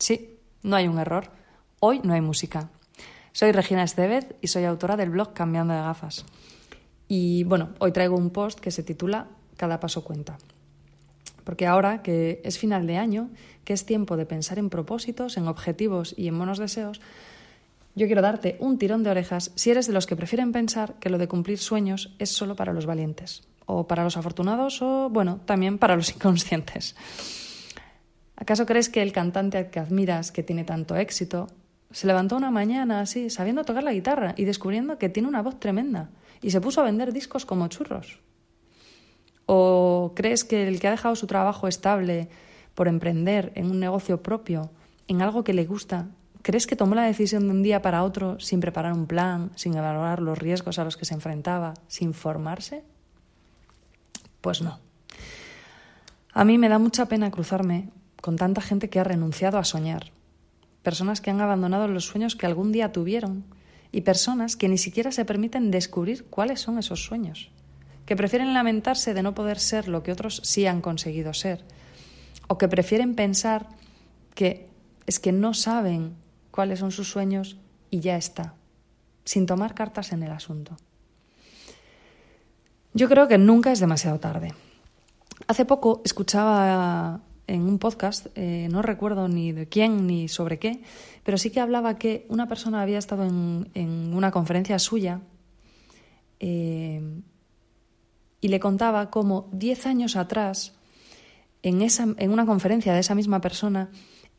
Sí, no hay un error. Hoy no hay música. Soy Regina Estevez y soy autora del blog Cambiando de Gafas. Y bueno, hoy traigo un post que se titula Cada paso cuenta. Porque ahora que es final de año, que es tiempo de pensar en propósitos, en objetivos y en buenos deseos, yo quiero darte un tirón de orejas si eres de los que prefieren pensar que lo de cumplir sueños es solo para los valientes, o para los afortunados, o bueno, también para los inconscientes. ¿Acaso crees que el cantante al que admiras, que tiene tanto éxito, se levantó una mañana así, sabiendo tocar la guitarra y descubriendo que tiene una voz tremenda, y se puso a vender discos como churros? ¿O crees que el que ha dejado su trabajo estable por emprender en un negocio propio, en algo que le gusta, crees que tomó la decisión de un día para otro sin preparar un plan, sin evaluar los riesgos a los que se enfrentaba, sin formarse? Pues no. A mí me da mucha pena cruzarme con tanta gente que ha renunciado a soñar, personas que han abandonado los sueños que algún día tuvieron y personas que ni siquiera se permiten descubrir cuáles son esos sueños que prefieren lamentarse de no poder ser lo que otros sí han conseguido ser, o que prefieren pensar que es que no saben cuáles son sus sueños y ya está, sin tomar cartas en el asunto. Yo creo que nunca es demasiado tarde. Hace poco escuchaba en un podcast, eh, no recuerdo ni de quién ni sobre qué, pero sí que hablaba que una persona había estado en, una conferencia suya eh, y le contaba cómo diez años atrás, en, esa, en una conferencia de esa misma persona,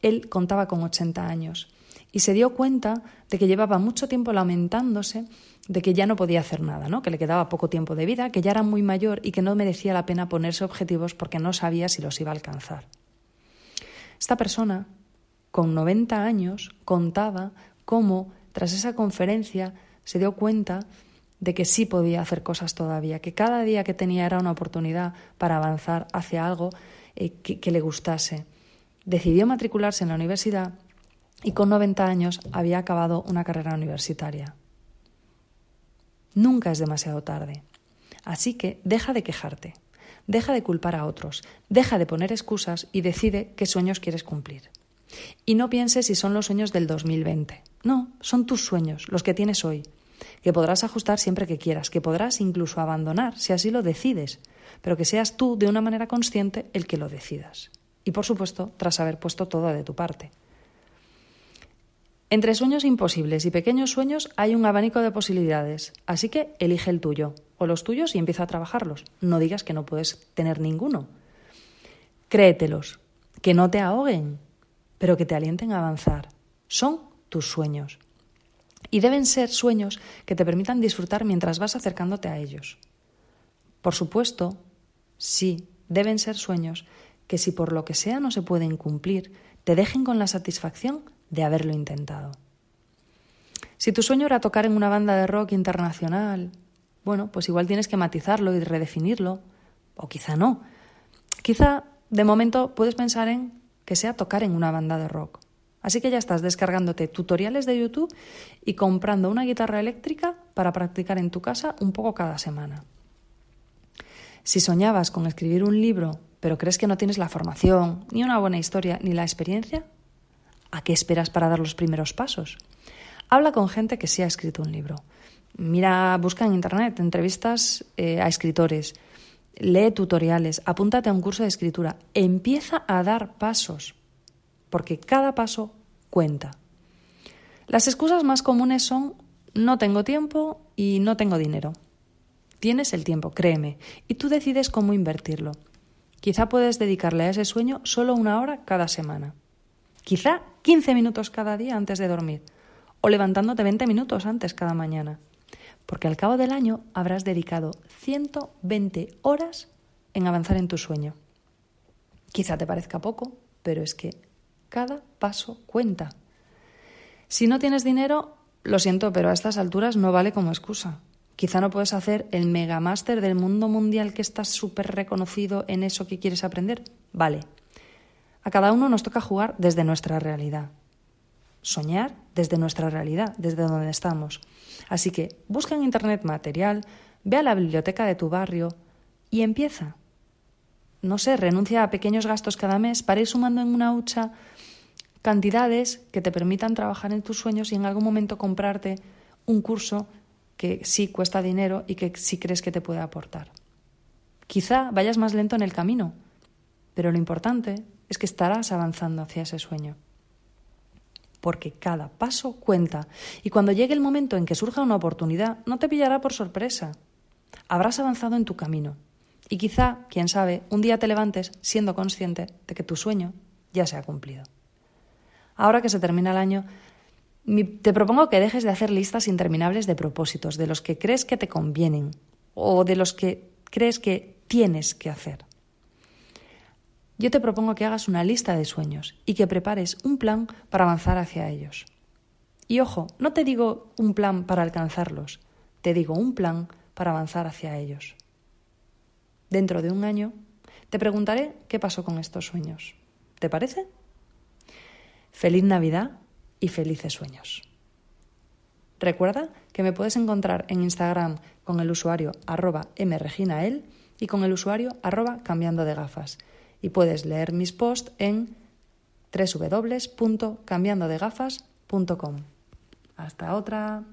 él contaba con 80 años y se dio cuenta de que llevaba mucho tiempo lamentándose de que ya no podía hacer nada, ¿no? que le quedaba poco tiempo de vida, que ya era muy mayor y que no merecía la pena ponerse objetivos porque no sabía si los iba a alcanzar. Esta persona, con 90 años, contaba cómo, tras esa conferencia, se dio cuenta de que sí podía hacer cosas todavía, que cada día que tenía era una oportunidad para avanzar hacia algo eh, que, le gustase. Decidió matricularse en la universidad y con 90 años había acabado una carrera universitaria. Nunca es demasiado tarde. Así que deja de quejarte, deja de culpar a otros, deja de poner excusas y decide qué sueños quieres cumplir. Y no pienses si son los sueños del 2020. No, son tus sueños, los que tienes hoy que podrás ajustar siempre que quieras, que podrás incluso abandonar si así lo decides, pero que seas tú de una manera consciente el que lo decidas. Y por supuesto, tras haber puesto todo de tu parte. Entre sueños imposibles y pequeños sueños hay un abanico de posibilidades, así que elige el tuyo o los tuyos y empieza a trabajarlos. No digas que no puedes tener ninguno. Créetelos, que no te ahoguen, pero que te alienten a avanzar. Son tus sueños y deben ser sueños que te permitan disfrutar mientras vas acercándote a ellos. Por supuesto, sí, deben ser sueños que si por lo que sea no se pueden cumplir, te dejen con la satisfacción de haberlo intentado. Si tu sueño era tocar en una banda de rock internacional, bueno, pues igual tienes que matizarlo y redefinirlo, o quizá no. Quizá de momento puedes pensar en que sea tocar en una banda de rock. Así que ya estás descargándote tutoriales de YouTube y comprando una guitarra eléctrica para practicar en tu casa un poco cada semana. Si soñabas con escribir un libro, pero crees que no tienes la formación, ni una buena historia, ni la experiencia, ¿a qué esperas para dar los primeros pasos? Habla con gente que sí ha escrito un libro. Mira, busca en internet entrevistas eh, a escritores, lee tutoriales, apúntate a un curso de escritura, empieza a dar pasos porque cada paso cuenta. Las excusas más comunes son no tengo tiempo y no tengo dinero. Tienes el tiempo, créeme, y tú decides cómo invertirlo. Quizá puedes dedicarle a ese sueño solo una hora cada semana. Quizá 15 minutos cada día antes de dormir. O levantándote 20 minutos antes cada mañana. Porque al cabo del año habrás dedicado 120 horas en avanzar en tu sueño. Quizá te parezca poco, pero es que Cada paso cuenta. Si no tienes dinero, lo siento, pero a estas alturas no vale como excusa. Quizá no puedes hacer el megamáster del mundo mundial que estás súper reconocido en eso que quieres aprender. Vale. A cada uno nos toca jugar desde nuestra realidad. Soñar desde nuestra realidad, desde donde estamos. Así que busca en Internet material, ve a la biblioteca de tu barrio y empieza. No sé, renuncia a pequeños gastos cada mes para ir sumando en una hucha cantidades que te permitan trabajar en tus sueños y en algún momento comprarte un curso que sí cuesta dinero y que sí crees que te puede aportar. Quizá vayas más lento en el camino, pero lo importante es que estarás avanzando hacia ese sueño. Porque cada paso cuenta y cuando llegue el momento en que surja una oportunidad no te pillará por sorpresa. Habrás avanzado en tu camino y quizá, quién sabe, un día te levantes siendo consciente de que tu sueño ya se ha cumplido. Ahora que se termina el año, te propongo que dejes de hacer listas interminables de propósitos, de los que crees que te convienen o de los que crees que tienes que hacer. Yo te propongo que hagas una lista de sueños y que prepares un plan para avanzar hacia ellos. Y ojo, no te digo un plan para alcanzarlos, te digo un plan para avanzar hacia ellos. Dentro de un año te preguntaré qué pasó con estos sueños. ¿Te parece? Feliz Navidad y felices sueños. Recuerda que me puedes encontrar en Instagram con el usuario arroba mreginael y con el usuario arroba cambiando de gafas. Y puedes leer mis posts en www.cambiandodegafas.com. Hasta otra.